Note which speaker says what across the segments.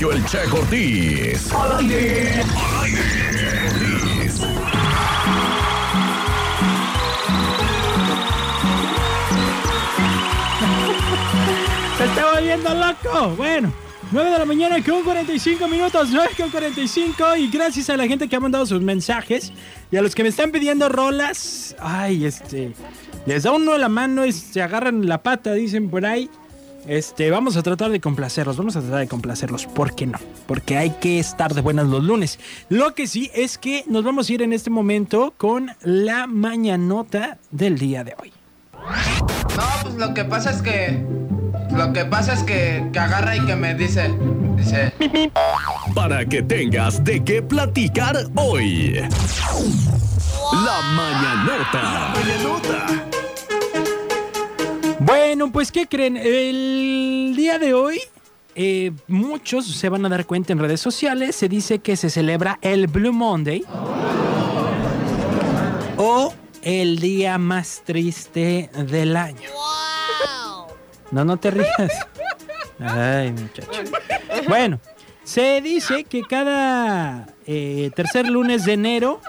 Speaker 1: El Che Cortés.
Speaker 2: Se está volviendo loco. Bueno, 9 de la mañana con 45 minutos, 9 con 45 y gracias a la gente que ha mandado sus mensajes y a los que me están pidiendo rolas. Ay, este, les da uno la mano y se agarran la pata, dicen por ahí. Este, vamos a tratar de complacerlos, vamos a tratar de complacerlos. ¿Por qué no? Porque hay que estar de buenas los lunes. Lo que sí es que nos vamos a ir en este momento con la mañanota del día de hoy.
Speaker 3: No, pues lo que pasa es que. Lo que pasa es que, que agarra y que me dice. Dice.
Speaker 1: Para que tengas de qué platicar hoy. La mañanota. mañanota.
Speaker 2: Bueno, pues ¿qué creen? El día de hoy eh, muchos se van a dar cuenta en redes sociales, se dice que se celebra el Blue Monday o el día más triste del año. No, no te rías. Ay, muchacho. Bueno, se dice que cada eh, tercer lunes de enero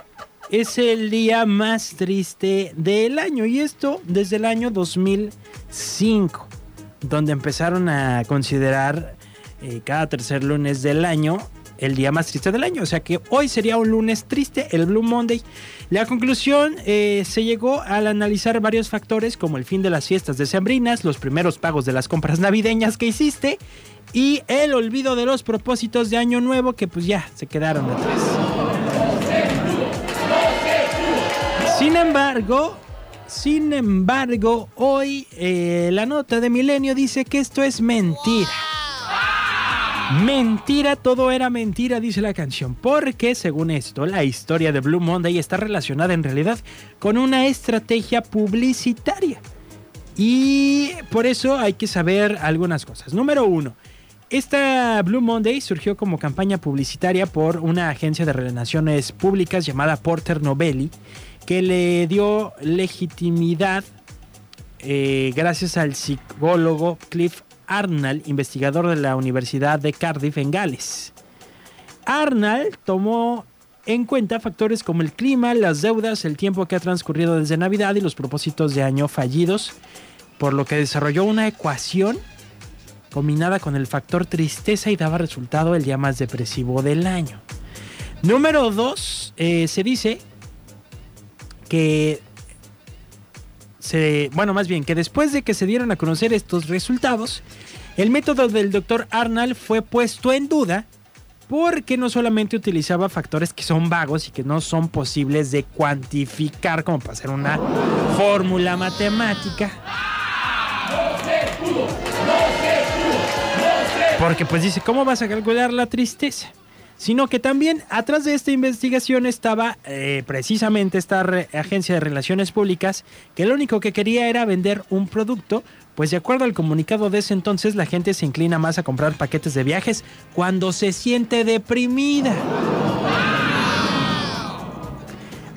Speaker 2: es el día más triste del año y esto desde el año 2005, donde empezaron a considerar eh, cada tercer lunes del año el día más triste del año. O sea que hoy sería un lunes triste, el Blue Monday. La conclusión eh, se llegó al analizar varios factores como el fin de las fiestas decembrinas, los primeros pagos de las compras navideñas que hiciste y el olvido de los propósitos de año nuevo que pues ya se quedaron atrás. Sin embargo, sin embargo, hoy eh, la nota de Milenio dice que esto es mentira. Mentira, todo era mentira, dice la canción, porque según esto, la historia de Blue Monday está relacionada en realidad con una estrategia publicitaria. Y por eso hay que saber algunas cosas. Número uno, esta Blue Monday surgió como campaña publicitaria por una agencia de relaciones públicas llamada Porter Novelli, que le dio legitimidad eh, gracias al psicólogo Cliff Arnold, investigador de la Universidad de Cardiff en Gales. Arnold tomó en cuenta factores como el clima, las deudas, el tiempo que ha transcurrido desde Navidad y los propósitos de año fallidos, por lo que desarrolló una ecuación combinada con el factor tristeza y daba resultado el día más depresivo del año. Número 2, se dice que se, bueno, más bien que después de que se dieron a conocer estos resultados, el método del Dr. Arnold fue puesto en duda porque no solamente utilizaba factores que son vagos y que no son posibles de cuantificar como para hacer una fórmula matemática. Porque pues dice, ¿cómo vas a calcular la tristeza? Sino que también atrás de esta investigación estaba eh, precisamente esta agencia de relaciones públicas que lo único que quería era vender un producto, pues de acuerdo al comunicado de ese entonces la gente se inclina más a comprar paquetes de viajes cuando se siente deprimida.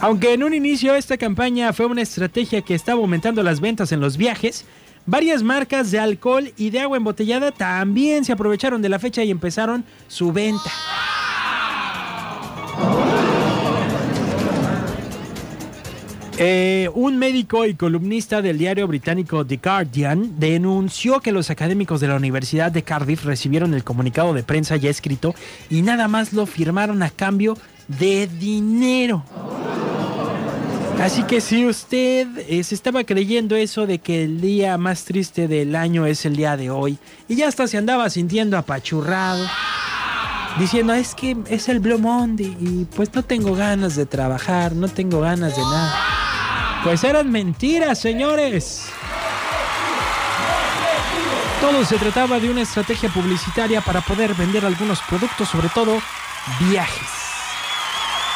Speaker 2: Aunque en un inicio esta campaña fue una estrategia que estaba aumentando las ventas en los viajes, varias marcas de alcohol y de agua embotellada también se aprovecharon de la fecha y empezaron su venta. Eh, un médico y columnista del diario británico The Guardian denunció que los académicos de la Universidad de Cardiff recibieron el comunicado de prensa ya escrito y nada más lo firmaron a cambio de dinero. Así que si usted eh, se estaba creyendo eso de que el día más triste del año es el día de hoy y ya hasta se andaba sintiendo apachurrado, diciendo es que es el Blue Monday y pues no tengo ganas de trabajar, no tengo ganas de nada. Pues eran mentiras, señores. Todo se trataba de una estrategia publicitaria para poder vender algunos productos, sobre todo viajes.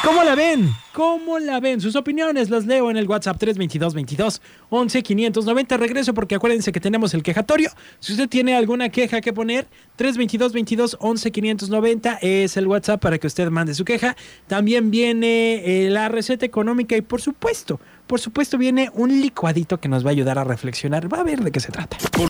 Speaker 2: ¿Cómo la ven? ¿Cómo la ven? Sus opiniones las leo en el WhatsApp 322 22 11 590. Regreso porque acuérdense que tenemos el quejatorio. Si usted tiene alguna queja que poner, 322 22 11 590 es el WhatsApp para que usted mande su queja. También viene eh, la receta económica y por supuesto, por supuesto viene un licuadito que nos va a ayudar a reflexionar. Va a ver de qué se trata.